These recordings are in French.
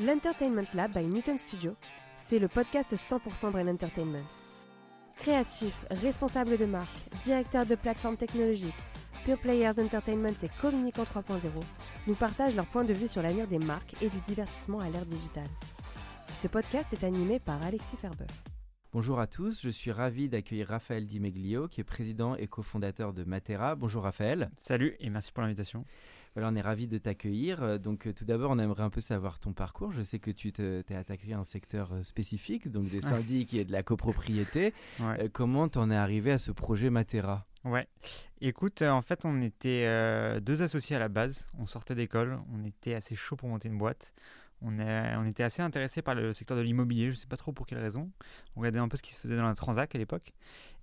L'Entertainment Lab by Newton Studio, c'est le podcast 100% Brain Entertainment. Créatifs, responsables de marque, directeurs de plateformes technologiques, Pure Players Entertainment et Communicant 3.0 nous partagent leur point de vue sur l'avenir des marques et du divertissement à l'ère digitale. Ce podcast est animé par Alexis Ferber. Bonjour à tous, je suis ravi d'accueillir Raphaël Dimeglio, qui est président et cofondateur de Matera. Bonjour Raphaël. Salut et merci pour l'invitation. Voilà, on est ravi de t'accueillir. Euh, donc, euh, tout d'abord, on aimerait un peu savoir ton parcours. Je sais que tu t'es attaqué à un secteur euh, spécifique, donc des syndics et de la copropriété. comment t'en es arrivé à ce projet Matera? Ouais. Écoute, en fait, on était deux associés à la base. On sortait d'école. On était assez chaud pour monter une boîte. On, est, on était assez intéressé par le secteur de l'immobilier. Je ne sais pas trop pour quelle raison. On regardait un peu ce qui se faisait dans la Transac à l'époque.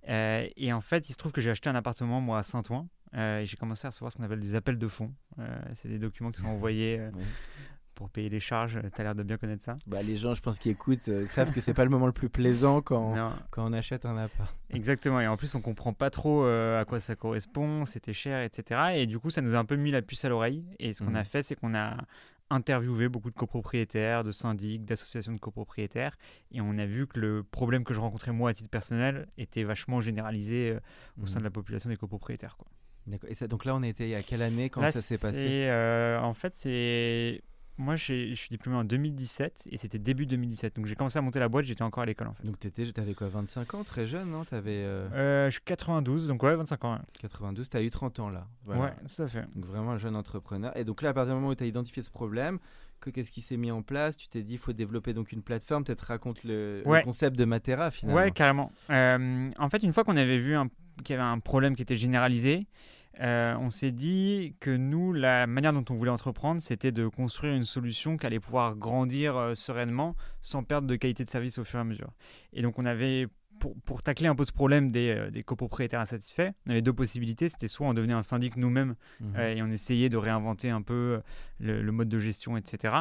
et en fait, il se trouve que j'ai acheté un appartement, moi, à Saint-Ouen. Euh, et j'ai commencé à recevoir ce qu'on appelle des appels de fonds. Euh, c'est des documents qui sont envoyés euh, pour payer les charges. Tu as l'air de bien connaître ça. Bah, les gens, je pense, qui écoutent, savent que c'est pas le moment le plus plaisant quand, quand on achète un appart. Exactement. Et en plus, on comprend pas trop à quoi ça correspond, c'était cher, etc. Et du coup, ça nous a un peu mis la puce à l'oreille. Et ce qu'on a mmh. fait, c'est qu'on a interviewé beaucoup de copropriétaires, de syndics, d'associations de copropriétaires, et on a vu que le problème que je rencontrais moi à titre personnel était vachement généralisé au sein mmh. de la population des copropriétaires. Quoi. Et ça, donc là, on était il y a quelle année? Quand ça s'est passé? euh, En fait, c'est moi, je suis diplômé en 2017 et c'était début 2017. Donc j'ai commencé à monter la boîte, j'étais encore à l'école en fait. Donc tu avais quoi 25 ans? Très jeune, non? Avais, euh... Euh, Je suis 92, donc ouais, 25 ans. 92, tu as eu 30 ans là. Ouais, tout à fait. Donc vraiment un jeune entrepreneur. Et donc là, à partir du moment où tu as identifié ce problème, qu'est-ce qui s'est mis en place? Tu t'es dit, il faut développer donc une plateforme. Peut-être raconte le, concept de Matera finalement. Ouais, carrément. Euh, en fait, une fois qu'on avait vu qu'il y avait un problème qui était généralisé, euh, on s'est dit que nous, la manière dont on voulait entreprendre, c'était de construire une solution qui allait pouvoir grandir euh, sereinement sans perdre de qualité de service au fur et à mesure. Et donc on avait, pour, tacler un peu ce problème des, euh, des, copropriétaires insatisfaits, on avait deux possibilités. C'était soit on devenait un syndic nous-mêmes mmh. et on essayait de réinventer un peu le, mode de gestion, etc.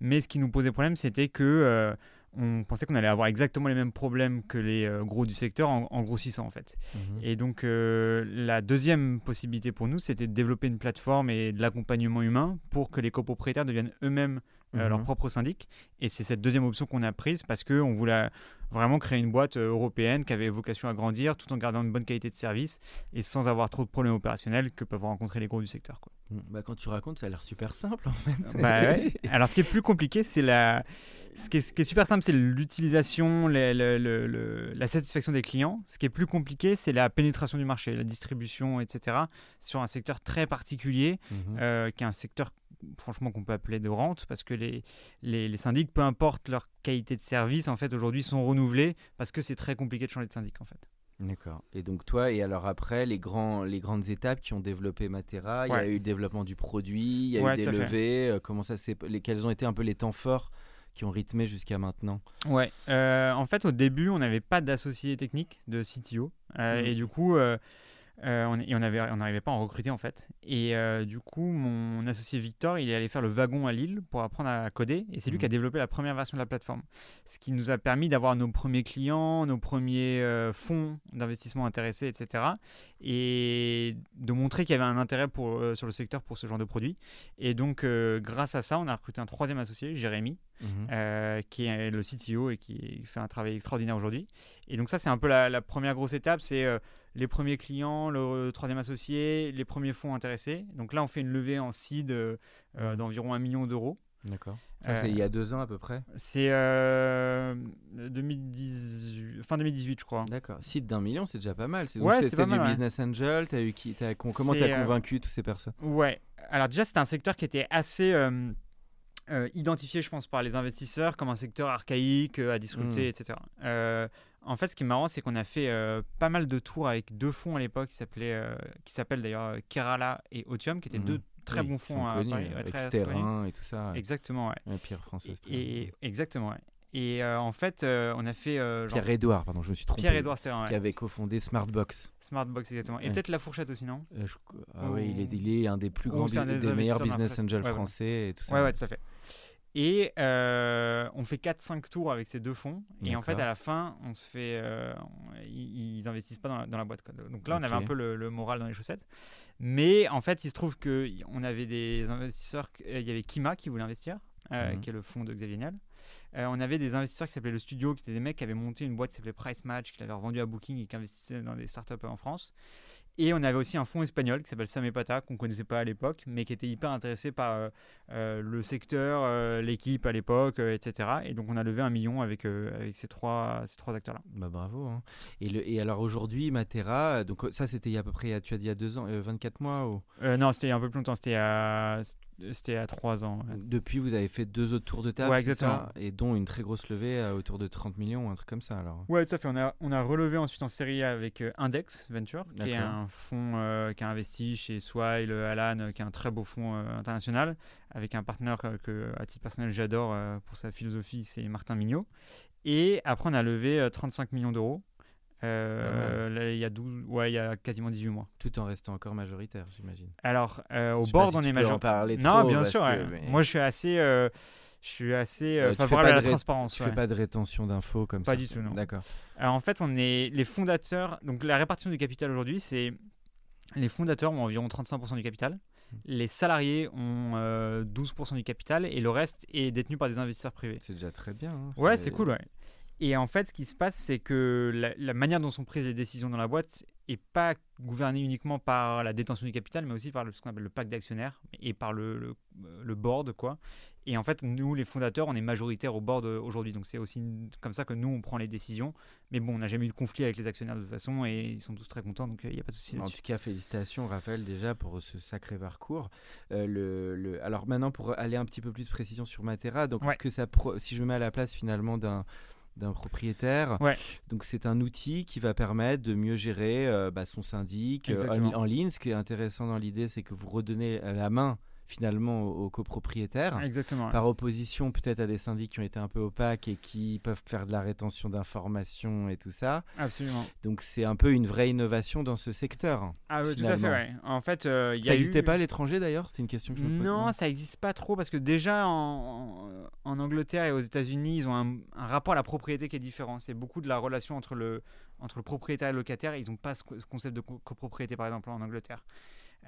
Mais ce qui nous posait problème, c'était que on pensait qu'on allait avoir exactement les mêmes problèmes que les euh, gros du secteur en, grossissant en fait. Mhm. Et donc euh, la deuxième possibilité pour nous, c'était de développer une plateforme et de l'accompagnement humain pour que les copropriétaires deviennent eux-mêmes euh, leur mhm. propre syndic. Et c'est cette deuxième option qu'on a prise parce qu'on voulait vraiment créer une boîte européenne qui avait vocation à grandir tout en gardant une bonne qualité de service et sans avoir trop de problèmes opérationnels que peuvent rencontrer les gros du secteur. Quoi. Bah, quand tu racontes, ça a l'air super simple en fait. Bah, Alors ce qui est plus compliqué, c'est la ce qui, est, super simple, c'est l'utilisation, la satisfaction des clients. Ce qui est plus compliqué, c'est la pénétration du marché, la distribution, etc. Sur un secteur très particulier, mhm. euh, qui est un secteur franchement qu'on peut appeler de rente, parce que les, les, syndics, peu importe leur qualité de service, en fait, aujourd'hui, sont renouvelés parce que c'est très compliqué de changer de syndic, en fait. D'accord. Et donc toi, et alors après, les, grands, les grandes étapes qui ont développé Matera, il y a eu le développement du produit, il y a eu des levées, euh, comment ça quels ont été un peu les temps forts qui ont rythmé jusqu'à maintenant? Ouais, euh, en fait au début on n'avait pas d'associé technique de CTO euh, mmh. et du coup euh, euh, on, et on n'arrivait pas à en recruter en fait. Et euh, du coup, mon associé Victor, il est allé faire le wagon à Lille pour apprendre à coder. Et c'est lui qui a mhm. développé la première version de la plateforme. Ce qui nous a permis d'avoir nos premiers clients, nos premiers euh, fonds d'investissement intéressés, etc. Et de montrer qu'il y avait un intérêt pour, sur le secteur pour ce genre de produit. Et donc, grâce à ça, on a recruté un troisième associé, Jérémy, mhm. qui est le CTO et qui fait un travail extraordinaire aujourd'hui. Et donc ça, c'est un peu la, la première grosse étape, c'est les premiers clients, le troisième associé, les premiers fonds intéressés. Donc là, on fait une levée en seed euh, mmh. d'environ un million d'euros. D'accord. Ça, c'est il y a deux ans à peu près C'est euh, 2018, fin 2018, je crois. D'accord. Seed d'un million, c'est déjà pas mal. C'est ouais, c'était du business angel. As eu qui, as, comment tu as euh, convaincu toutes ces personnes? Ouais. Alors déjà, c'était un secteur qui était assez... identifié, je pense, par les investisseurs comme un secteur archaïque à disrupter, mmh. etc. En fait, ce qui est marrant, c'est qu'on a fait euh, pas mal de tours avec deux fonds à l'époque qui s'appelaient, euh, qui s'appellent d'ailleurs Kerala et Otium, qui étaient deux mhm. très bons fonds à Paris, avec Sterling et tout ça. Exactement, ouais. Pierre François et, Exactement, ouais. Et euh, en fait, euh, on a fait. Euh, Pierre-Édouard, pardon, je me suis trompé. Pierre-Édouard Sterling, Qui avait cofondé Smartbox. Smartbox, exactement. Et peut-être La Fourchette aussi, non? Ah oui, il est, il est, un des plus grands, des, des meilleurs business angels français et tout ça. Ouais, ouais, tout à fait. Et on fait 4-5 tours avec ces deux fonds. Et en fait, à la fin, on se fait, ils, ils, investissent pas dans la, dans la boîte. Donc là, on avait un peu le, le, moral dans les chaussettes. Mais en fait, il se trouve qu'on avait des investisseurs. Il y avait Kima qui voulait investir, mhm. qui est le fonds de Xavier Niel. Euh, on avait des investisseurs qui s'appelaient Le Studio, qui étaient des mecs qui avaient monté une boîte qui s'appelait Price Match, qui l'avaient revendu à Booking et qui investissaient dans des startups en France. Et on avait aussi un fonds espagnol qui s'appelle Samepata, qu'on ne connaissait pas à l'époque, mais qui était hyper intéressé par euh, euh, le secteur, l'équipe à l'époque, etc. Et donc on a levé un million avec, avec ces trois, ces trois acteurs-là. Bah bravo. Hein. Et, le, et alors aujourd'hui, Matera, donc ça c'était à peu près, tu as dit il y a deux ans, 24 mois ou... Non, c'était un peu plus longtemps, c'était à c'était à 3 ans. Depuis, vous avez fait deux autres tours de table, ouais, exactement. et dont une très grosse levée à autour de 30 millions, un truc comme ça. Alors. Ouais, tout à fait. On a, on a relevé ensuite en série avec euh, Index Venture, qui est un fonds euh, qui a investi chez Swile, Alan, euh, qui est un très beau fonds international, avec un partenaire que, à titre personnel, j'adore pour sa philosophie, c'est Martin Mignot. Et après, on a levé 35 millions d'euros euh, là, il y a 12, ouais, il y a quasiment 18 mois. Tout en restant encore majoritaire, j'imagine. Alors, euh, au bord, on est majoritaire. Non, bien sûr. Moi, je suis assez, euh, je suis assez favorable à la transparence. Tu fais pas de rétention d'infos comme ça Pas du tout, non. D'accord. En fait, on est les fondateurs. Donc, la répartition du capital aujourd'hui, c'est les fondateurs ont environ 35% du capital. Hmm. Les salariés ont 12% du capital et le reste est détenu par des investisseurs privés. C'est déjà très bien. Hein. Ouais, c'est cool, ouais. Et en fait, ce qui se passe, c'est que la, manière dont sont prises les décisions dans la boîte n'est pas gouvernée uniquement par la détention du capital, mais aussi par le, ce qu'on appelle le pacte d'actionnaires et par le, le, board. Quoi. Et en fait, nous, les fondateurs, on est majoritaires au board aujourd'hui. Donc c'est aussi comme ça que nous, on prend les décisions. Mais bon, on n'a jamais eu de conflit avec les actionnaires de toute façon et ils sont tous très contents, donc il n'y a pas de souci. En tout cas, félicitations, Raphaël, déjà pour ce sacré parcours. Euh, le, Alors maintenant, pour aller un petit peu plus de précision sur Matera, donc ce que ça si je me mets à la place finalement d'un d'un propriétaire. Donc c'est un outil qui va permettre de mieux gérer euh, bah, son syndic euh, en, ligne. Ce qui est intéressant dans l'idée, c'est que vous redonnez la main finalement aux, copropriétaires. Exactement. Par opposition peut-être à des syndics qui ont été un peu opaques et qui peuvent faire de la rétention d'informations et tout ça. Absolument. Donc c'est un peu une vraie innovation dans ce secteur. Ah oui, tout à fait. Ouais. En fait, euh, ça n'existait pas à l'étranger d'ailleurs? C'est une question que je me pose. Non, ça n'existe pas trop parce que déjà en, en Angleterre et aux États-Unis, ils ont un, un, rapport à la propriété qui est différent. C'est beaucoup de la relation entre le, entre le propriétaire et le locataire. Ils n'ont pas ce, concept de copropriété par exemple en Angleterre.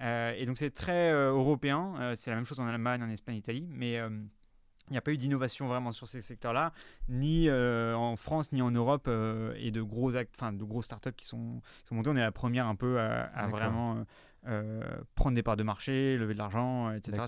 Euh, et donc c'est très euh, européen, euh, c'est la même chose en Allemagne, en Espagne, en Italie, mais il n'y a pas eu d'innovation vraiment sur ces secteurs-là, ni en France, ni en Europe, et de gros, enfin, de gros startups qui sont, qui sont montés. On est la première un peu à vraiment euh, prendre des parts de marché, lever de l'argent, euh, etc.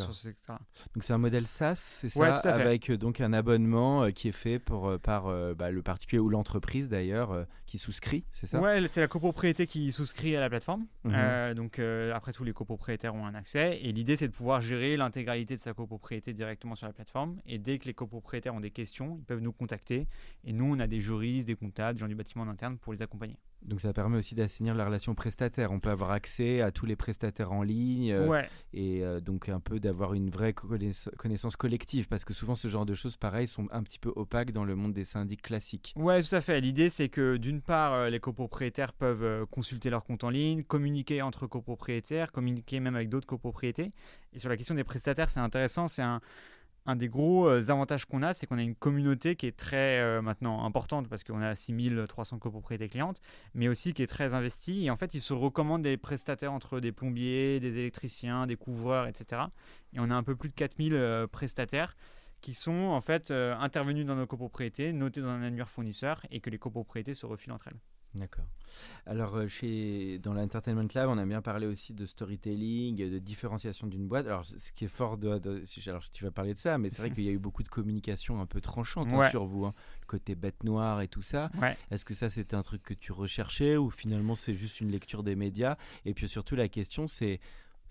Donc c'est un modèle SaaS, c'est ça, avec euh, donc un abonnement qui est fait pour, par bah, le particulier ou l'entreprise d'ailleurs qui souscrit, c'est ça? Ouais, c'est la copropriété qui souscrit à la plateforme. Mhm. donc après tous les copropriétaires ont un accès et l'idée c'est de pouvoir gérer l'intégralité de sa copropriété directement sur la plateforme. Et dès que les copropriétaires ont des questions, ils peuvent nous contacter et nous on a des juristes, des comptables, des gens du bâtiment en interne pour les accompagner. Donc ça permet aussi d'assainir la relation prestataire. On peut avoir accès à tous les prestataires en ligne euh, et euh, donc un peu d'avoir une vraie connaissance collective parce que souvent ce genre de choses pareil sont un petit peu opaques dans le monde des syndics classiques. Ouais, tout à fait. L'idée c'est que d'une part euh, les copropriétaires peuvent consulter leur compte en ligne, communiquer entre copropriétaires, communiquer même avec d'autres copropriétés. Et sur la question des prestataires, c'est intéressant, c'est un un des gros euh, avantages qu'on a, c'est qu'on a une communauté qui est très euh, maintenant importante parce qu'on a 6300 copropriétés clientes, mais aussi qui est très investie. Et en fait, ils se recommandent des prestataires entre des plombiers, des électriciens, des couvreurs, etc. Et on a un peu plus de 4000 euh, prestataires qui sont en fait intervenus dans nos copropriétés, notés dans un annuaire fournisseur et que les copropriétés se refilent entre elles. D'accord. Alors, euh, chez, dans l'Entertainment Lab, on a bien parlé aussi de storytelling, de différenciation d'une boîte. Alors, ce qui est fort de. alors, tu vas parler de ça, mais c'est vrai qu'il y a eu beaucoup de communication un peu tranchante hein, sur vous. Hein. le côté bête noire et tout ça. Est-ce que ça, c'était un truc que tu recherchais ou finalement, c'est juste une lecture des médias? Et puis surtout, la question, c'est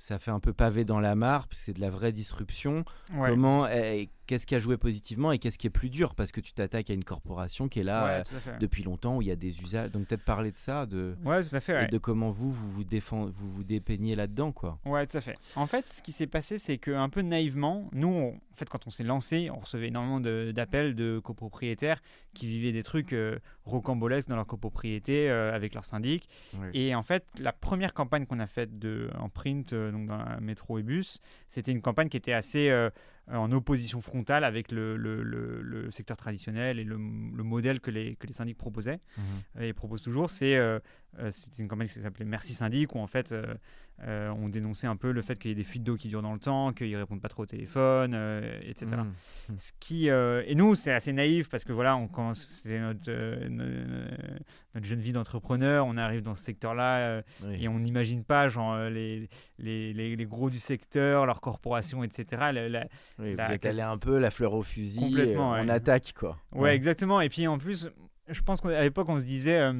ça fait un peu pavé dans la mare, c'est de la vraie disruption. Comment, eh, qu'est-ce qui a joué positivement et qu'est-ce qui est plus dur? Parce que tu t'attaques à une corporation qui est là euh, depuis longtemps, où il y a des usages. Donc peut-être parler de ça, de, ouais, tout à fait, de comment vous, vous vous, défend, vous, vous dépeignez là-dedans. quoi. Ouais, tout à fait. En fait, ce qui s'est passé, c'est qu'un peu naïvement, nous, en fait, quand on s'est lancé, on recevait énormément d'appels de, copropriétaires qui vivaient des trucs euh, rocambolesques dans leur copropriété euh, avec leur syndic. Et en fait, la première campagne qu'on a faite de, en print, donc dans métro et bus, c'était une campagne qui était assez en opposition frontale avec le, le, le, secteur traditionnel et le, modèle que les, que les syndics proposaient mhm. et proposent toujours. C'est euh, euh, une campagne qui s'appelait Merci Syndic, où en fait euh, euh, on dénonçait un peu le fait qu'il y ait des fuites d'eau qui durent dans le temps, qu'ils répondent pas trop au téléphone, euh, etc. Mmh. Mmh. Ce qui, euh, et nous, c'est assez naïf parce que voilà, on commence, c'est notre, notre, jeune vie d'entrepreneur, on arrive dans ce secteur-là et on n'imagine pas genre les, les, les, gros du secteur, leurs corporations, etc. La, oui, vous êtes allé un peu la fleur au fusil, complètement, on attaque quoi. Ouais, exactement. Et puis en plus, je pense qu'à l'époque, on se disait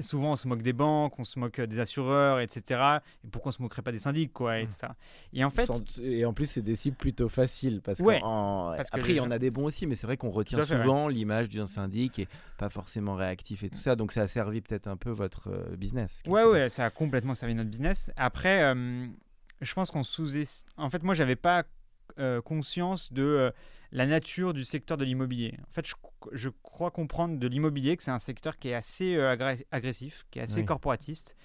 souvent on se moque des banques, on se moque des assureurs, etc. Et pourquoi on se moquerait pas des syndics, quoi, etc. Et en fait, et en plus c'est des cibles plutôt faciles parce, ouais, après il y en a des bons aussi, mais c'est vrai qu'on retient souvent l'image d'un syndic et pas forcément réactif et tout ça. Donc ça a servi peut-être un peu votre euh, business. Ouais, ouais, ça a complètement servi notre business. Après, euh, je pense qu'on sous, en fait, moi j'avais pas euh, conscience de la nature du secteur de l'immobilier. En fait, je, crois comprendre de l'immobilier que c'est un secteur qui est assez euh, agressif, qui est assez corporatiste,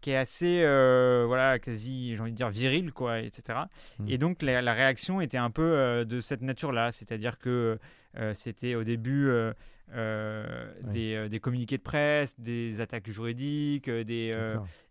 qui est assez, euh, voilà, quasi, j'ai envie de dire, viril, quoi, etc. Mm. Et donc, la, réaction était un peu euh, de cette nature-là, c'est-à-dire que c'était au début euh, des, euh, des, communiqués de presse, des attaques juridiques, euh, des,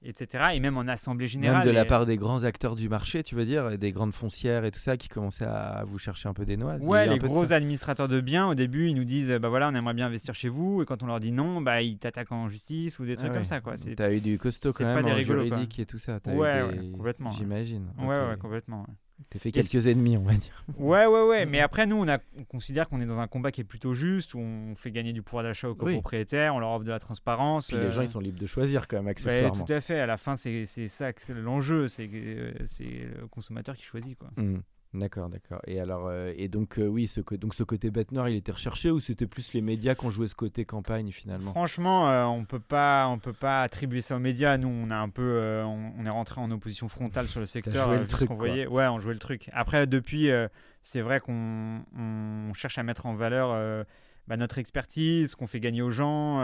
etc. Et même en assemblée générale. Même de la part des grands acteurs du marché, tu veux dire, des grandes foncières et tout ça qui commençaient à vous chercher un peu des noix. Ouais, les gros administrateurs de biens, au début, ils nous disent bah voilà, on aimerait bien investir chez vous. Et quand on leur dit non, bah ils t'attaquent en justice ou des trucs ah comme ça. quoi. T'as eu du costaud quand même, en juridique et tout ça. ouais, complètement. J'imagine. Ouais, ouais, complètement. T'as fait quelques ennemis, on va dire. Ouais, ouais, ouais. Mais après, nous, on, a, on considère qu'on est dans un combat qui est plutôt juste, où on fait gagner du pouvoir d'achat aux copropriétaires, on leur offre de la transparence. Puis les gens, ils sont libres de choisir quand même, accessoirement. tout à fait. À la fin, c'est ça, c'est l'enjeu. C'est le consommateur qui choisit. Quoi. Mmh. D'accord, d'accord. Et alors, euh, et donc euh, oui, ce, donc ce côté bête noire, il était recherché ou c'était plus les médias qui ont joué ce côté campagne finalement? Franchement, euh, on peut pas, on peut pas attribuer ça aux médias. Nous, on a un peu, on, est rentré en opposition frontale sur le secteur. le truc, voyait. Ouais, on jouait le truc. Après, depuis, c'est vrai qu'on cherche à mettre en valeur. Bah, notre expertise, ce qu'on fait gagner aux gens,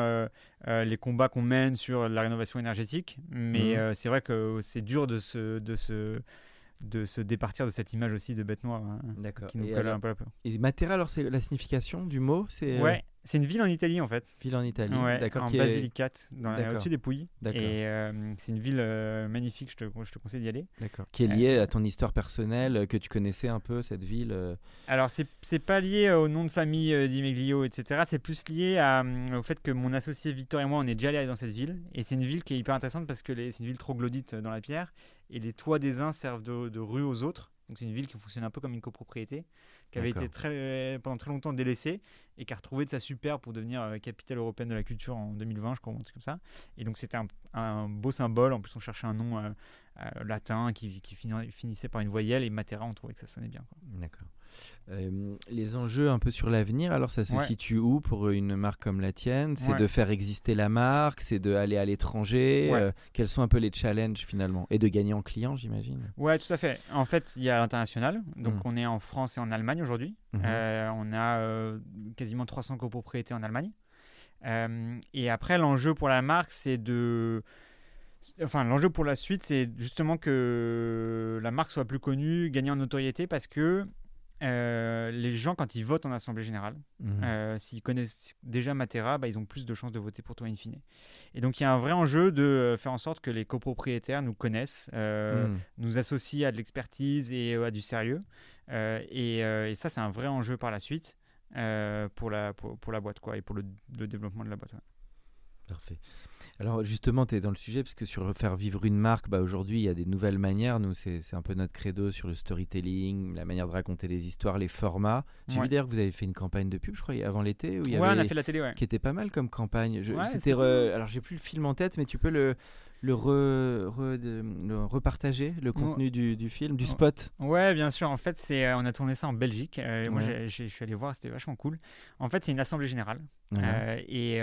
les combats qu'on mène sur la rénovation énergétique. Mais mmh. c'est vrai que c'est dur de se, de se, de se départir de cette image aussi de bête noire hein, D'accord. qui nous colle un peu à peu. Et Matera, alors c'est la signification du mot c'est euh, Ouais, c'est une ville en Italie en fait. Ville en Italie, d'accord. En Basilicate, au-dessus des Pouilles. D'accord. Et euh, c'est une ville euh, magnifique, je te, je te conseille d'y aller. D'accord. Qui est liée à ton histoire personnelle, que tu connaissais un peu cette ville Alors c'est pas lié au nom de famille d'Imeglio, etc. C'est plus lié à, au fait que mon associé Victor et moi, on est déjà allés dans cette ville. Et c'est une ville qui est hyper intéressante parce que c'est une ville troglodyte dans la pierre et les toits des uns servent de, rue aux autres. Donc c'est une ville qui fonctionne un peu comme une copropriété, qui avait été très, pendant très longtemps délaissée et qui a retrouvé de sa super pour devenir euh, capitale européenne de la culture en 2020, je crois, un truc comme ça. Et donc c'était un, beau symbole. En plus, on cherchait un nom euh, euh, latin qui, qui, finissait par une voyelle et Matera, on trouvait que ça sonnait bien. D'accord. Euh, les enjeux un peu sur l'avenir, alors ça se situe où pour une marque comme la tienne? C'est de faire exister la marque, c'est d'aller à l'étranger. Euh, quels sont un peu les challenges finalement? Et de gagner en clients, j'imagine? Ouais, tout à fait. En fait, il y a l'international. Donc, mmh. on est en France et en Allemagne aujourd'hui. Mmh. On a quasiment 300 copropriétés en Allemagne. et après, l'enjeu pour la marque, c'est de enfin l'enjeu pour la suite c'est justement que la marque soit plus connue, gagner en notoriété parce que euh, les gens, quand ils votent en Assemblée Générale, mhm. euh, s'ils connaissent déjà Matera, bah, ils ont plus de chances de voter pour toi in fine. Et donc, il y a un vrai enjeu de euh, faire en sorte que les copropriétaires nous connaissent, mhm. nous associent à de l'expertise et à du sérieux. Et, ça, c'est un vrai enjeu par la suite pour, la, pour, la boîte quoi, et pour le, développement de la boîte. Parfait. Alors justement, tu es dans le sujet, parce que sur faire vivre une marque, bah, aujourd'hui, il y a des nouvelles manières. Nous, c'est un peu notre credo sur le storytelling, la manière de raconter les histoires, les formats. J'ai vu d'ailleurs que vous avez fait une campagne de pub, je crois, avant l'été. Ouais, on a fait la télé, ouais. Qui était pas mal comme campagne. C'était Alors, j'ai plus le film en tête, mais tu peux le le, repartager, le contenu du, film, du spot? Ouais, bien sûr. En fait, c'est, euh, on a tourné ça en Belgique. Euh, moi, je suis allé voir, c'était vachement cool. En fait, c'est une assemblée générale. Euh, et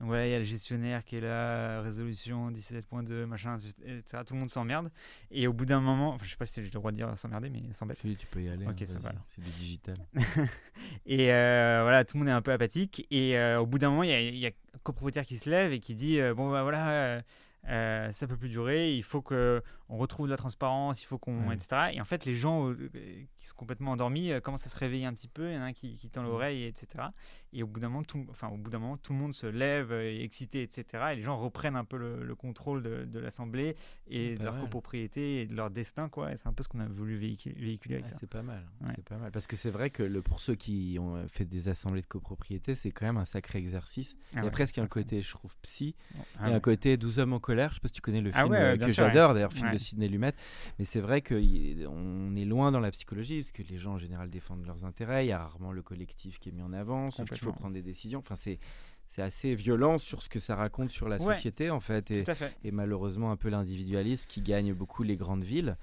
Ouais, il y a le gestionnaire qui est là, résolution 17.2, machin, etc. Tout le monde s'emmerde. Et au bout d'un moment, enfin, je sais pas si j'ai le droit de dire s'emmerder, mais sans bête. Oui, tu peux y aller. Ok, hein, ça va. C'est du digital. et euh, voilà, tout le monde est un peu apathique. Et euh, au bout d'un moment, il y, a un copropriétaire qui se lève et qui dit euh, Bon, bah voilà. Euh, ça peut plus durer, il faut que on retrouve de la transparence, il faut qu'on, etc. Et en fait, les gens qui sont complètement endormis commencent à se réveiller un petit peu, il y en a un qui, qui tend l'oreille, etc. Et au bout d'un moment, tout, enfin, au bout d'un moment, tout le monde se lève, est excité, etc. Et les gens reprennent un peu le, contrôle de, de l'assemblée et de leur copropriété et de leur destin, quoi. c'est un peu ce qu'on a voulu véhiculer, avec ça. C'est pas mal, c'est pas mal. Parce que c'est vrai que le, pour ceux qui ont fait des assemblées de copropriété, c'est quand même un sacré exercice. Ah il y a presque un côté, je trouve, psy, ah et un côté 12 hommes en colère. Je sais pas si tu connais le ah film euh, que j'adore, d'ailleurs, film de Sidney Lumet. Mais c'est vrai qu'on est loin dans la psychologie, parce que les gens en général défendent leurs intérêts. Il y a rarement le collectif qui est mis en avant, qu'il faut prendre des décisions. Enfin, c'est c'est assez violent sur ce que ça raconte sur la société en fait et, et, malheureusement un peu l'individualisme qui gagne beaucoup les grandes villes.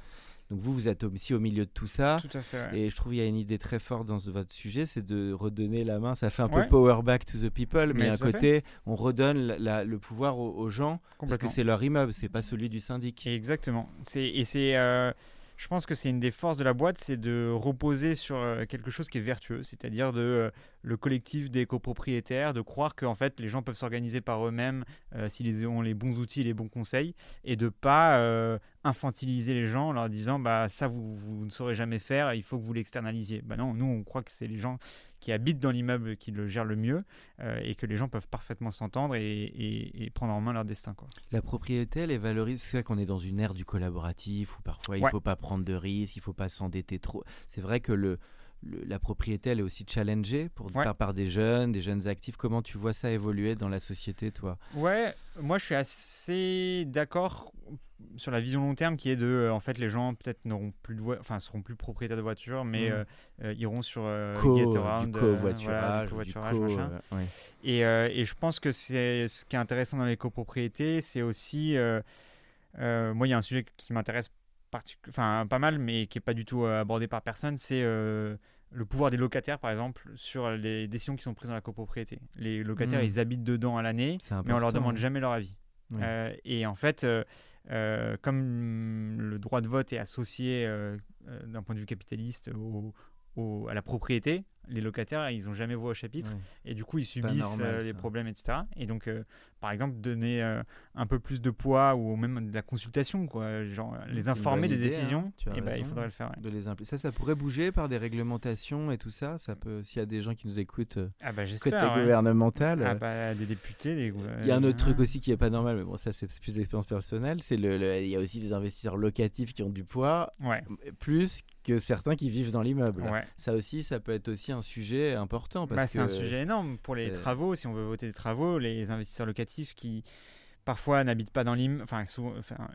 Donc vous, vous êtes aussi au milieu de tout ça. Tout à fait. Et je trouve qu'il y a une idée très forte dans votre sujet, c'est de redonner la main. Ça fait un peu power back to the people, mais, à côté, on redonne le pouvoir aux, gens parce que c'est leur immeuble, c'est pas celui du syndic. Exactement. Et c'est euh, je pense que c'est une des forces de la boîte, c'est de reposer sur euh, quelque chose qui est vertueux, c'est-à-dire de euh, le collectif des copropriétaires, de croire que fait les gens peuvent s'organiser par eux-mêmes euh, s'ils ont les bons outils, les bons conseils, et de pas infantiliser les gens en leur disant bah ça vous, vous, ne saurez jamais faire, il faut que vous l'externalisiez. Bah non, nous on croit que c'est les gens qui habitent dans l'immeuble qui le gèrent le mieux euh, et que les gens peuvent parfaitement s'entendre et, prendre en main leur destin. Quoi. La propriété, elle est valorisée. C'est vrai qu'on est dans une ère du collaboratif où parfois il ne faut pas prendre de risques, il ne faut pas s'endetter trop. C'est vrai que le, la propriété, elle est aussi challengée pour, par, par des jeunes, des jeunes actifs. Comment tu vois ça évoluer dans la société, toi? Ouais, moi je suis assez d'accord sur la vision long terme qui est de euh, en fait les gens peut-être n'auront plus de enfin seront plus propriétaires de voitures mais mm. euh, euh, iront sur du covoiturage, machin. et, et, je pense que c'est ce qui est intéressant dans les copropriétés c'est aussi moi il y a un sujet qui m'intéresse enfin pas mal mais qui est pas du tout abordé par personne c'est le pouvoir des locataires, par exemple, sur les décisions qui sont prises dans la copropriété. Les locataires, mm. ils habitent dedans à l'année, mais on leur demande jamais leur avis. et en fait, euh, comme le droit de vote est associé euh, euh, d'un point de vue capitaliste à la propriété, les locataires, ils n'ont jamais voix au chapitre. Et du coup, ils subissent les problèmes, etc. Et donc, par exemple, donner euh, un peu plus de poids ou même de la consultation, quoi, genre les informer des hein, décisions, et eh ben, il faudrait le faire. De les ça, ça pourrait bouger par des réglementations et tout ça. Ça peut, s'il y a des gens qui nous écoutent, euh, ah bah, côté gouvernemental. Ah bah, des députés, des Il y a un autre truc aussi qui est pas normal, mais bon, ça c'est plus d'expérience personnelle. C'est le, il y a aussi des investisseurs locatifs qui ont du poids, ouais. plus que certains qui vivent dans l'immeuble. Ça aussi, ça peut être aussi un sujet important. Bah, c'est un sujet énorme pour les euh, travaux. Si on veut voter des travaux, les investisseurs locatifs qui parfois n'habitent pas dans l'immeuble, enfin,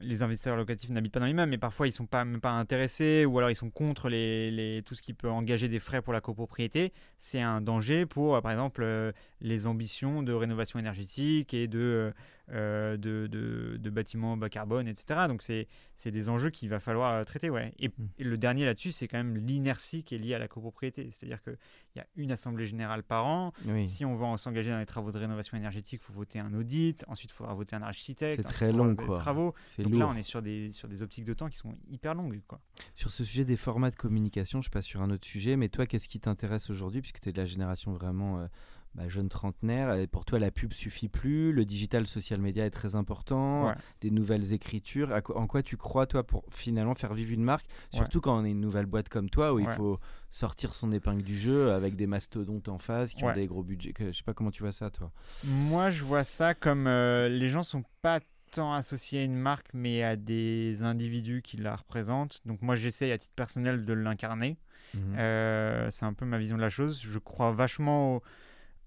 les investisseurs locatifs n'habitent pas dans l'immeuble, mais parfois ils sont pas même pas intéressés ou alors ils sont contre les, les, tout ce qui peut engager des frais pour la copropriété. C'est un danger pour, par exemple, euh, les ambitions de rénovation énergétique et de euh, de, de, bâtiments bas carbone, etc. Donc c'est des enjeux qu'il va falloir euh, traiter. Ouais. Et, mm. le dernier là-dessus, c'est quand même l'inertie qui est liée à la copropriété. C'est-à-dire qu'il y a une assemblée générale par an. Si on veut s'engager dans les travaux de rénovation énergétique, il faut voter un audit. Ensuite, il faudra voter un architecte. C'est très long. Quoi. Travaux. Donc là, on est sur des, sur des optiques de temps qui sont hyper longues. Quoi. Sur ce sujet des formats de communication, je passe sur un autre sujet. Mais toi, qu'est-ce qui t'intéresse aujourd'hui, puisque tu es de la génération vraiment... Euh, bah, jeune trentenaire, pour toi la pub suffit plus, le digital social media est très important, des nouvelles écritures. en quoi tu crois toi pour finalement faire vivre une marque, surtout quand on est une nouvelle boîte comme toi où il faut sortir son épingle du jeu avec des mastodontes en face qui ont des gros budgets. Je sais pas comment tu vois ça toi. Moi je vois ça comme euh, les gens sont pas tant associés à une marque mais à des individus qui la représentent. Donc moi j'essaye à titre personnel de l'incarner. Mhm. Euh, c'est un peu ma vision de la chose. Je crois vachement au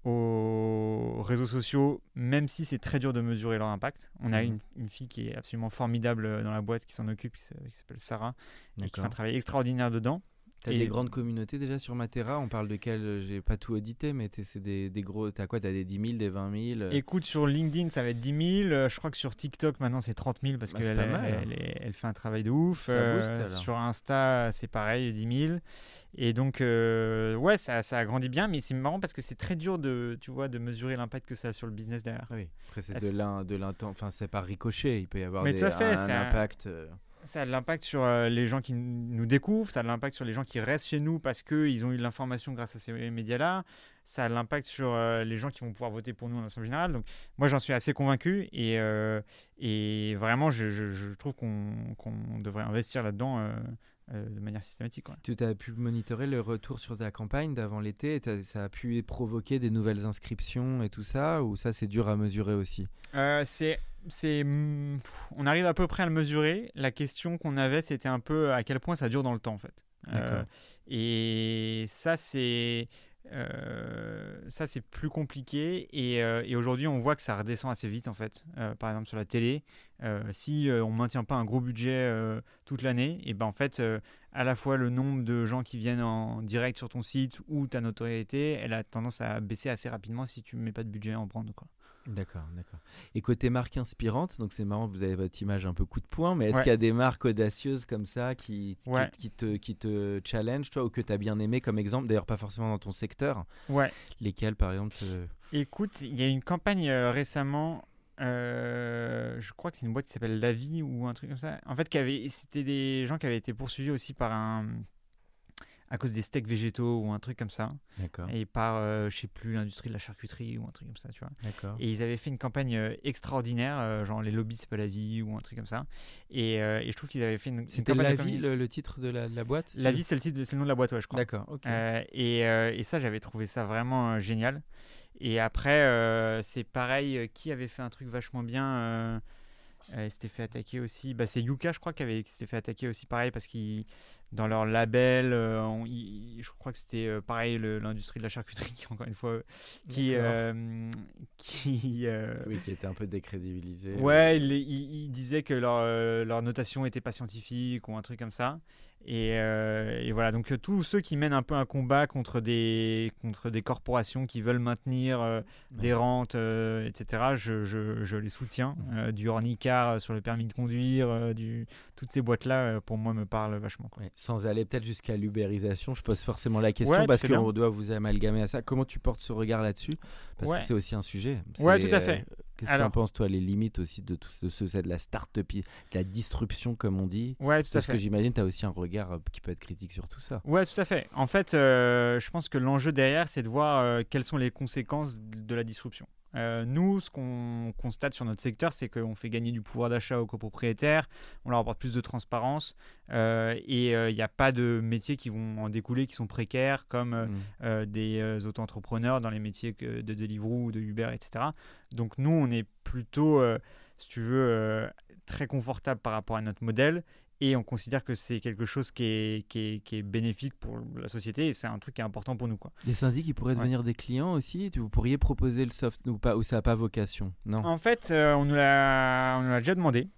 aux réseaux sociaux, même si c'est très dur de mesurer leur impact. On a mhm. une, fille qui est absolument formidable dans la boîte qui s'en occupe, qui s'appelle Sarah, et qui fait un travail extraordinaire dedans. T'as des grandes communautés déjà sur Matera? On parle de quelles euh, J'ai pas tout audité, mais c'est des, des, gros. T'as quoi? T'as des 10 000, des 20 000 Écoute, sur LinkedIn, ça va être 10 000. Euh, je crois que sur TikTok, maintenant, c'est 30 000 parce bah, qu'elle elle, elle, fait un travail de ouf. Euh, sur Insta, c'est pareil, 10 000. Et donc, ouais, ça, ça a grandi bien, mais c'est marrant parce que c'est très dur de, tu vois, de mesurer l'impact que ça a sur le business derrière. Oui, après, c'est de l'intent. Enfin, c'est par ricochet. Il peut y avoir des, un, impact ça a de l'impact sur euh, les gens qui nous découvrent, ça a de l'impact sur les gens qui restent chez nous parce qu'ils ont eu de l'information grâce à ces médias-là, ça a de l'impact sur euh, les gens qui vont pouvoir voter pour nous en Assemblée Générale. Donc moi j'en suis assez convaincu et, euh, et vraiment je, trouve qu'on devrait investir là-dedans de manière systématique. Tu as pu monitorer le retour sur ta campagne d'avant l'été Ça a pu provoquer des nouvelles inscriptions et tout ça Ou ça c'est dur à mesurer aussi? C'est c'est, mm, on arrive à peu près à le mesurer. La question qu'on avait, c'était un peu à quel point ça dure dans le temps, en fait. Euh, et ça, c'est euh, ça c'est plus compliqué et, euh, et aujourd'hui on voit que ça redescend assez vite en fait. par exemple sur la télé, si on maintient pas un gros budget toute l'année, et ben en fait à la fois le nombre de gens qui viennent en direct sur ton site ou ta notoriété, elle a tendance à baisser assez rapidement si tu mets pas de budget en prendre quoi. D'accord, d'accord. Et côté marque inspirante, donc c'est marrant, vous avez votre image un peu coup de poing, mais est-ce qu'il y a des marques audacieuses comme ça qui, qui, te, qui te challenge, toi, ou que tu as bien aimé comme exemple, d'ailleurs pas forcément dans ton secteur? Ouais. Lesquelles, par exemple Écoute, il y a une campagne euh, récemment, euh, je crois que c'est une boîte qui s'appelle La Vie ou un truc comme ça. En fait, c'était des gens qui avaient été poursuivis aussi par un à cause des steaks végétaux ou un truc comme ça. D'accord. Et par, euh, je sais plus, l'industrie de la charcuterie ou un truc comme ça, tu vois. D'accord. Et ils avaient fait une campagne euh, extraordinaire, euh, genre les lobbies c'est pas la vie ou un truc comme ça. Et, et je trouve qu'ils avaient fait une. C'était la vie le, titre de la, boîte La vie c'est le titre, c'est le nom de la boîte, ouais, je crois. D'accord. ok. et, et ça j'avais trouvé ça vraiment génial. Et après c'est pareil, qui avait fait un truc vachement bien. Il s'était fait attaquer aussi. Bah, c'est Yuka, je crois, qui, avait, s'était fait attaquer aussi pareil parce qu'il dans leur label. Euh, je crois que c'était euh, pareil l'industrie de la charcuterie, encore une fois, qui, euh, qui, oui, qui était un peu décrédibilisé. Ouais, ils il, disaient que leur, leur notation n'était pas scientifique ou un truc comme ça. Euh, et, voilà, donc euh, tous ceux qui mènent un peu un combat contre des, contre des corporations qui veulent maintenir euh, des rentes, etc., je, je, je, les soutiens. du Hornicar sur le permis de conduire, du, toutes ces boîtes-là, pour moi, me parlent vachement. sans aller peut-être jusqu'à l'ubérisation, je pose forcément la question parce qu'on doit vous amalgamer à ça. Comment tu portes ce regard là-dessus? Parce que c'est aussi un sujet. Ouais, tout à fait. Qu'est-ce que tu en penses, toi, les limites aussi de tout ce, c'est de la start-up, de la disruption, comme on dit? Ouais, tout à Parce que j'imagine tu as aussi un regard euh, qui peut être critique sur tout ça. Ouais, tout à fait. En fait, euh, je pense que l'enjeu derrière, c'est de voir euh, quelles sont les conséquences de la disruption. Euh, nous, ce qu'on constate sur notre secteur, c'est qu'on fait gagner du pouvoir d'achat aux copropriétaires, on leur apporte plus de transparence euh, et il euh, n'y a pas de métiers qui vont en découler qui sont précaires comme mmh. des auto-entrepreneurs dans les métiers de Deliveroo ou de Uber, etc. Donc nous, on est plutôt, si tu veux, très confortable par rapport à notre modèle et on considère que c'est quelque chose qui est, qui, est, bénéfique pour la société et c'est un truc qui est important pour nous. Quoi. Les syndics, ils pourraient devenir des clients aussi? Vous pourriez proposer le soft ou, pas, ou ça n'a pas vocation? Non? En fait, euh, on nous l'a déjà demandé,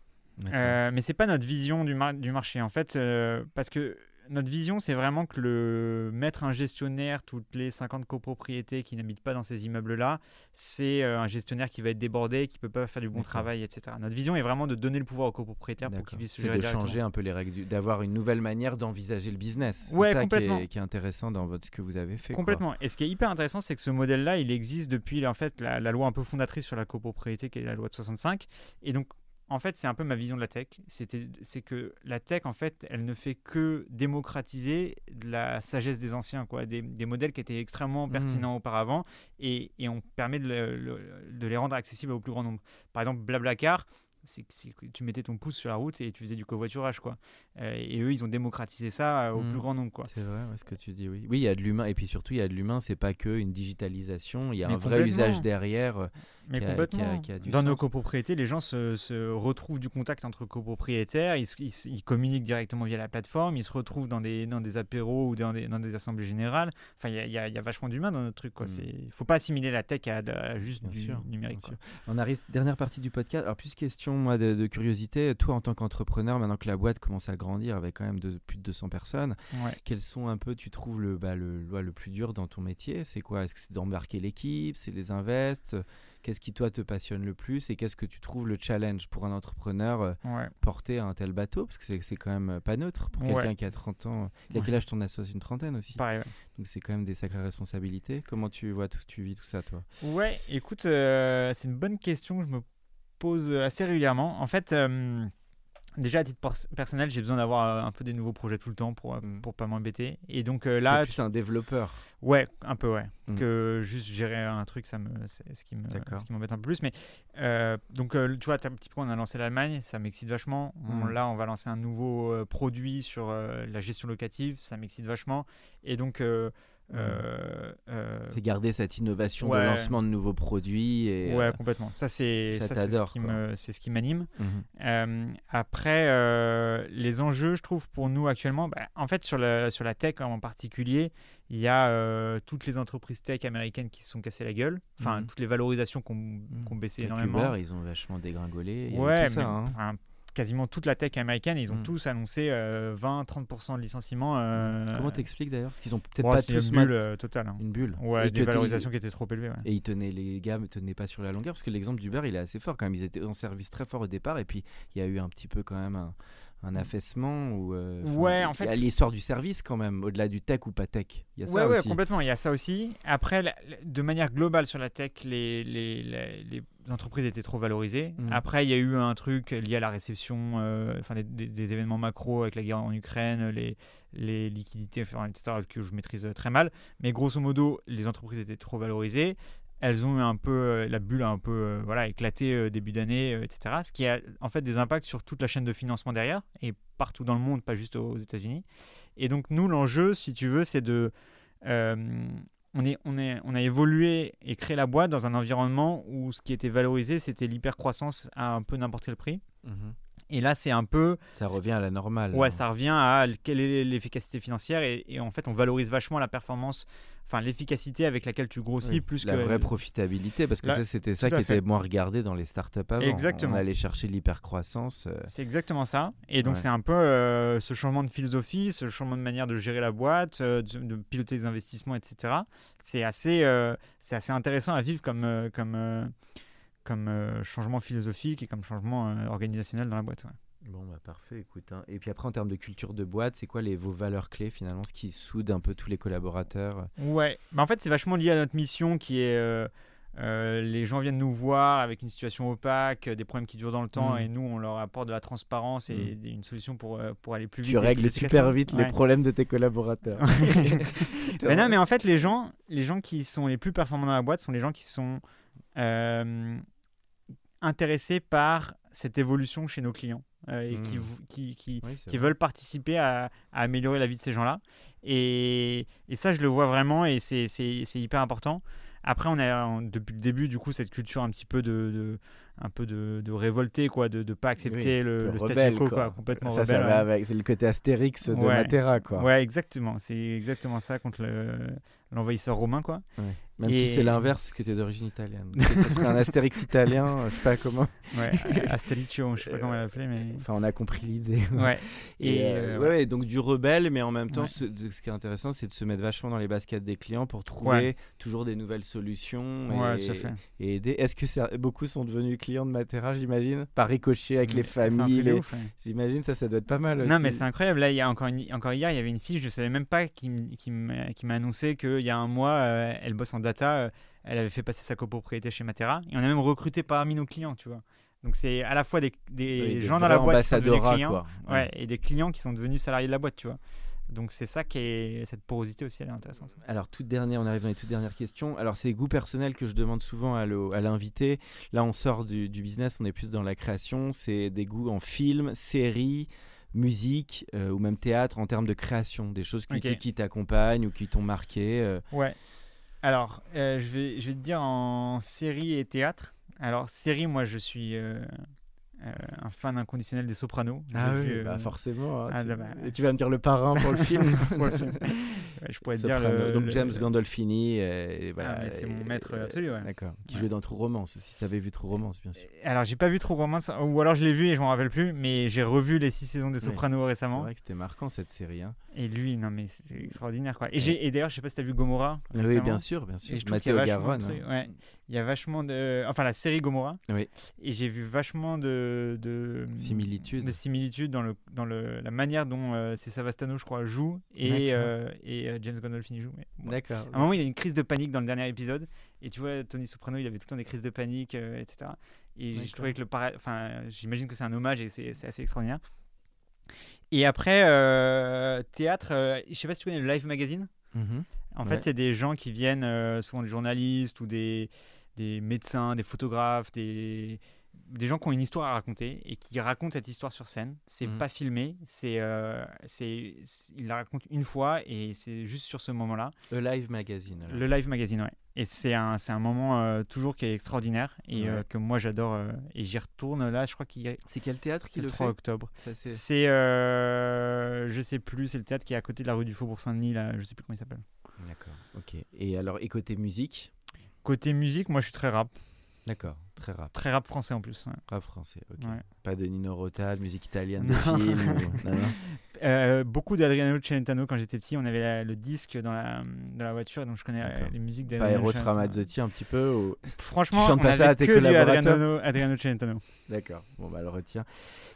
euh, mais c'est pas notre vision du, du marché. En fait, euh, parce que notre vision, c'est vraiment que le mettre un gestionnaire toutes les 50 copropriétés qui n'habitent pas dans ces immeubles-là, c'est euh, un gestionnaire qui va être débordé, qui peut pas faire du bon travail, etc. Notre vision est vraiment de donner le pouvoir aux copropriétaires pour qu'ils puissent se gérer. C'est de changer un peu les règles, d'avoir une nouvelle manière d'envisager le business. Ouais, ça complètement. Qui est, qui est, intéressant dans votre, ce que vous avez fait. Complètement. Et ce qui est hyper intéressant, c'est que ce modèle-là, il existe depuis en fait la, la, loi un peu fondatrice sur la copropriété, qui est la loi de 65. Et donc en fait, c'est un peu ma vision de la tech. C'est que la tech, en fait, elle ne fait que démocratiser la sagesse des anciens, quoi, des, modèles qui étaient extrêmement mmh. pertinents auparavant, et, on permet de, les rendre accessibles au plus grand nombre. Par exemple, Blablacar, c'est que tu mettais ton pouce sur la route et tu faisais du covoiturage, quoi. Euh, et eux, ils ont démocratisé ça au plus mmh. grand nombre, quoi. C'est vrai, ce que tu dis, oui. Oui, il y a de l'humain, et puis surtout, il y a de l'humain, c'est pas que une digitalisation, il y a un vrai usage derrière. Mais complètement. Dans nos copropriétés, les gens se, retrouvent du contact entre copropriétaires, ils, ils, communiquent directement via la plateforme, ils se retrouvent dans des, dans des apéros ou dans des, dans des assemblées générales. Enfin, il y, y a, vachement d'humain dans notre truc. Il ne mmh. faut pas assimiler la tech à, juste du numérique. On arrive, dernière partie du podcast. Alors, plus question moi, de, curiosité, toi en tant qu'entrepreneur, maintenant que la boîte commence à grandir avec quand même de, plus de 200 personnes, quels sont un peu, tu trouves, le, bah, le, le plus dur dans ton métier? C'est quoi? Est-ce que c'est d'embarquer l'équipe? C'est les invests? Qu'est-ce qui, toi, te passionne le plus? Et qu'est-ce que tu trouves le challenge pour un entrepreneur euh, porter un tel bateau? Parce que c'est quand même pas neutre pour quelqu'un qui a 30 ans. Il a quel âge ton associé? Une trentaine aussi. Pareil, Donc c'est quand même des sacrées responsabilités. Comment tu vois, tout, tu vis tout ça, toi? Ouais, écoute, euh, c'est une bonne question que je me pose assez régulièrement. En fait, euh, déjà à titre personnel, j'ai besoin d'avoir euh, un peu des nouveaux projets tout le temps pour, euh, mm. pour pas m'embêter. Et donc euh, là. plus un développeur. Ouais, un peu, ouais. Mm. Que juste gérer un truc, ça me, c'est ce qui m'embête un peu plus. Mais donc, tu vois, un petit peu, on a lancé l'Allemagne, ça m'excite vachement. Mm. là, on va lancer un nouveau produit sur la gestion locative, ça m'excite vachement. Et donc, euh, euh, c'est garder cette innovation de lancement de nouveaux produits. Et, ouais, euh, complètement. Ça, c'est ce qui m'anime. Mhm. après, les enjeux, je trouve, pour nous actuellement, bah, en fait, sur la, sur la tech en particulier, il y a toutes les entreprises tech américaines qui se sont cassées la gueule. Enfin, mhm. toutes les valorisations qui ont, baissé énormément. ils ont vachement dégringolé. ouais, ça, hein quasiment toute la tech américaine, ils ont mm. tous annoncé 20-30% euh, de licenciements. Euh, Comment t'expliques d'ailleurs? Parce qu'ils ont peut-être pas tous une bulle euh, totale. Hein. Une bulle. Ouais, des valorisations qui étaient trop élevées. Et ils tenaient les gars, tenaient pas sur la longueur parce que l'exemple d'Uber, il est assez fort quand même. Ils étaient en service très fort au départ et puis il y a eu un petit peu quand même un un affaissement ou ouais en fait il y a l'histoire du service quand même au-delà du tech ou pas tech il y a ouais, ça ouais, complètement il y a ça aussi après de manière globale sur la tech les, les, les entreprises étaient trop valorisées. Mm. Après, il y a eu un truc lié à la réception, euh, enfin des, événements macro avec la guerre en Ukraine, les, les liquidités, etc., que je maîtrise très mal. Mais grosso modo, les entreprises étaient trop valorisées. Elles ont eu un peu, euh, la bulle a un peu euh, voilà, éclaté début d'année, etc. Ce qui a en fait des impacts sur toute la chaîne de financement derrière et partout dans le monde, pas juste aux États-Unis. Et donc, nous, l'enjeu, si tu veux, c'est de on, est, on, est, on a évolué et créé la boîte dans un environnement où ce qui était valorisé, c'était l'hypercroissance à un peu n'importe quel prix. Mhm. Et là, c'est un peu. Ça revient à la normale. Ouais, ça revient à quelle est l'efficacité financière. Et, en fait, on valorise vachement la performance, enfin l'efficacité avec laquelle tu grossis plus la que. La vraie profitabilité, parce que ça, c'était ça qui était moins regardé dans les startups avant. Exactement. On allait chercher l'hypercroissance. Euh. C'est exactement ça. Et donc, c'est un peu euh, ce changement de philosophie, ce changement de manière de gérer la boîte, euh, de, piloter les investissements, etc. C'est assez, c'est assez intéressant à vivre comme. comme comme euh, changement philosophique et comme changement euh, organisationnel dans la boîte. Bon, bah parfait, écoute. Hein. Et puis après, en termes de culture de boîte, c'est quoi les, vos valeurs clés finalement, ce qui soude un peu tous les collaborateurs? Ouais, bah, en fait, c'est vachement lié à notre mission qui est. Euh, les gens viennent nous voir avec une situation opaque, des problèmes qui durent dans le temps, mmh. et nous, on leur apporte de la transparence et mmh. une solution pour, pour aller plus vite. Tu règles super vite les problèmes de tes collaborateurs. mais non, mais en fait, les gens, les gens qui sont les plus performants dans la boîte sont les gens qui sont intéressés par cette évolution chez nos clients euh, et qui, mmh. qui, qui, qui veulent participer à, améliorer la vie de ces gens-là. Et, et, ça, je le vois vraiment et c'est hyper important. Après, on a depuis le début, du coup, cette culture un petit peu de, un peu de, de révolté, quoi, de ne pas accepter le, le statu quo, quoi. complètement ça, rebelle. Ça va avec, c'est le côté Astérix de ouais. Matera, quoi. Ouais, exactement. C'est exactement ça contre l'envahisseur romain, quoi. Même si c'est l'inverse, que tu es d'origine italienne. ce serait un Astérix italien, je sais pas comment. Ouais, Astericcio, je sais pas comment l'appeler, mais. Enfin, on a compris l'idée. Ouais. Et, euh, euh, ouais. donc du rebelle, mais en même temps, ce, ce, qui est intéressant, c'est de se mettre vachement dans les baskets des clients pour trouver toujours des nouvelles solutions et, et aider. Est-ce que beaucoup sont devenus clients de Matera, j'imagine? Par ricochet avec les familles. J'imagine ça, ça doit être pas mal. Non, mais c'est incroyable. Là, il y a encore, encore hier, il y avait une fiche, je savais même pas qui, qui m'a annoncé qu'il y a un mois, euh, elle bosse en data, euh, elle avait fait passer sa copropriété chez Matera. Et on a même recruté parmi nos clients, tu vois. Donc c'est à la fois des, des gens dans la boîte qui sont devenus clients, ouais. et des clients qui sont devenus salariés de la boîte, tu vois. Donc c'est ça qui est cette porosité aussi, elle est intéressante. Alors toute dernière, on arrive dans les toutes dernières questions. Alors c'est goûts personnels que je demande souvent à l'invité. Là on sort du, business, on est plus dans la création. C'est des goûts en film, série, musique euh, ou même théâtre en termes de création, des choses qui, qui, t'accompagnent ou qui t'ont marqué. Euh. Ouais. Alors euh, je vais te dire en série et théâtre. Alors série, moi je suis euh, un fan inconditionnel des Sopranos. Ah oui, bah, euh, forcément. Hein, ah, tu... Bah, et tu vas me dire le parrain pour le film. je pourrais dire le, Donc James Gandolfini. Et, voilà, ah, c'est mon maître absolu. D'accord. Qui jouait dans True Romance aussi. Tu avais vu True Romance, bien sûr. Alors, j'ai pas vu True Romance, ou alors je l'ai vu et je m'en rappelle plus, mais j'ai revu les six saisons des Sopranos récemment. C'est vrai que c'était marquant cette série. Hein. Et lui, non, mais c'est extraordinaire. Quoi. Et, et d'ailleurs, je sais pas si tu as vu Gomorrah. Oui, bien sûr, bien sûr. Mathieu Garonne. Hein. Ouais. Il y a vachement de. Enfin, la série Gomorrah. Oui. Et j'ai vu vachement de. De similitudes. De similitudes dans, le, dans le, la manière dont euh, c'est Savastano, je crois, joue et, euh, et euh, James Gandolfini joue. D'accord. À un moment, il y a une crise de panique dans le dernier épisode. Et tu vois, Tony Soprano, il avait tout le temps des crises de panique, etc. Et je trouvais que le. Enfin, j'imagine que c'est un hommage et c'est assez extraordinaire. Et après, euh, théâtre, euh, je sais pas si tu connais le Live Magazine. Mhm. En fait, c'est des gens qui viennent, euh, souvent des journalistes ou des, des médecins, des photographes, des, des gens qui ont une histoire à raconter et qui racontent cette histoire sur scène. C'est mhm. pas filmé, c'est, euh, c'est, ils la racontent une fois et c'est juste sur ce moment-là. Le Live Magazine. Le Live Magazine, ouais. Et c'est un, c'est un moment euh, toujours qui est extraordinaire et euh, que moi j'adore. et j'y retourne là, je crois qu'il y a... C'est quel théâtre qui le, le 3 octobre. Ça, c'est, c'est je sais plus, c'est le théâtre qui est à côté de la rue du Faubourg Saint-Denis, là, je sais plus comment il s'appelle. D'accord, ok. Et alors, et côté musique? Côté musique, moi je suis très rap. D'accord, très rap. Très rap français en plus. Rap français, ok. Pas de Nino Rota, de musique italienne, de film euh, Beaucoup d'Adriano Celentano quand j'étais petit. On avait le disque dans la, dans la voiture, donc je connais les musiques d'Adriano Pas Eros Ramazzotti un petit peu ou... Franchement, on avait à tes que Adriano, Adriano Celentano. D'accord, bon bah le retient.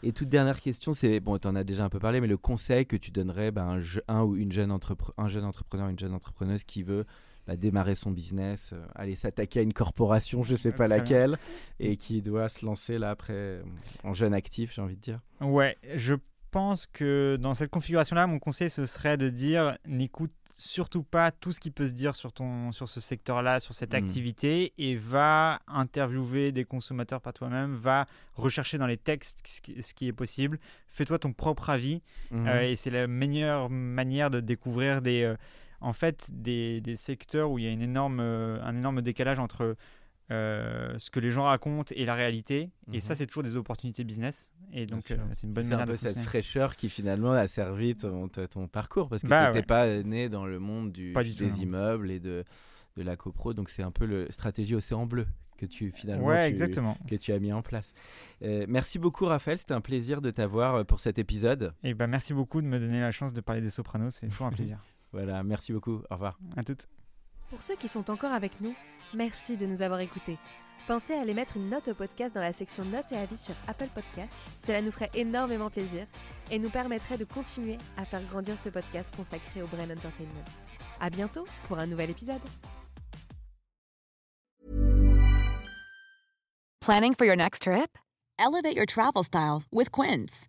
Et toute dernière question, c'est, bon, tu en as déjà un peu parlé, mais le conseil que tu donnerais ben, un, un, ou une jeune un jeune entrepreneur, une jeune entrepreneuse qui veut bah, démarrer son business, euh, aller s'attaquer à une corporation, je ne sais pas laquelle, et qui doit se lancer là après euh, en jeune actif, j'ai envie de dire. Ouais, je pense que dans cette configuration-là, mon conseil ce serait de dire n'écoute surtout pas tout ce qui peut se dire sur, ton, sur ce secteur-là, sur cette hmm. activité, et va interviewer des consommateurs par toi-même, va rechercher dans les textes ce qui, est possible, fais-toi ton propre avis, hmm. euh, et c'est la meilleure manière de découvrir des, en fait des, des, secteurs où il y a une énorme, euh, un énorme décalage entre euh, ce que les gens racontent et la réalité. Et ça, mhm. c'est toujours des opportunités business. Et donc, euh, c'est une bonne manière un peu cette fraîcheur qui finalement a servi ton, ton parcours parce que bah tu n'étais pas né dans le monde du, des immeubles et de, de la copro. Donc, c'est un peu la stratégie océan bleu que tu finalement ouais, exactement. que tu as mis en place. merci beaucoup Raphaël, c'était un plaisir de t'avoir pour cet épisode. Et bah, merci beaucoup de me donner la chance de parler des Sopranos, c'est toujours un plaisir. Voilà, merci beaucoup. Au revoir. À toutes. Pour ceux qui sont encore avec nous, merci de nous avoir écoutés. Pensez à aller mettre une note au podcast dans la section notes et avis sur Apple Podcast. Cela nous ferait énormément plaisir et nous permettrait de continuer à faire grandir ce podcast consacré au Brain Entertainment. À bientôt pour un nouvel épisode. Planning for your next trip? Elevate your travel style with Quince.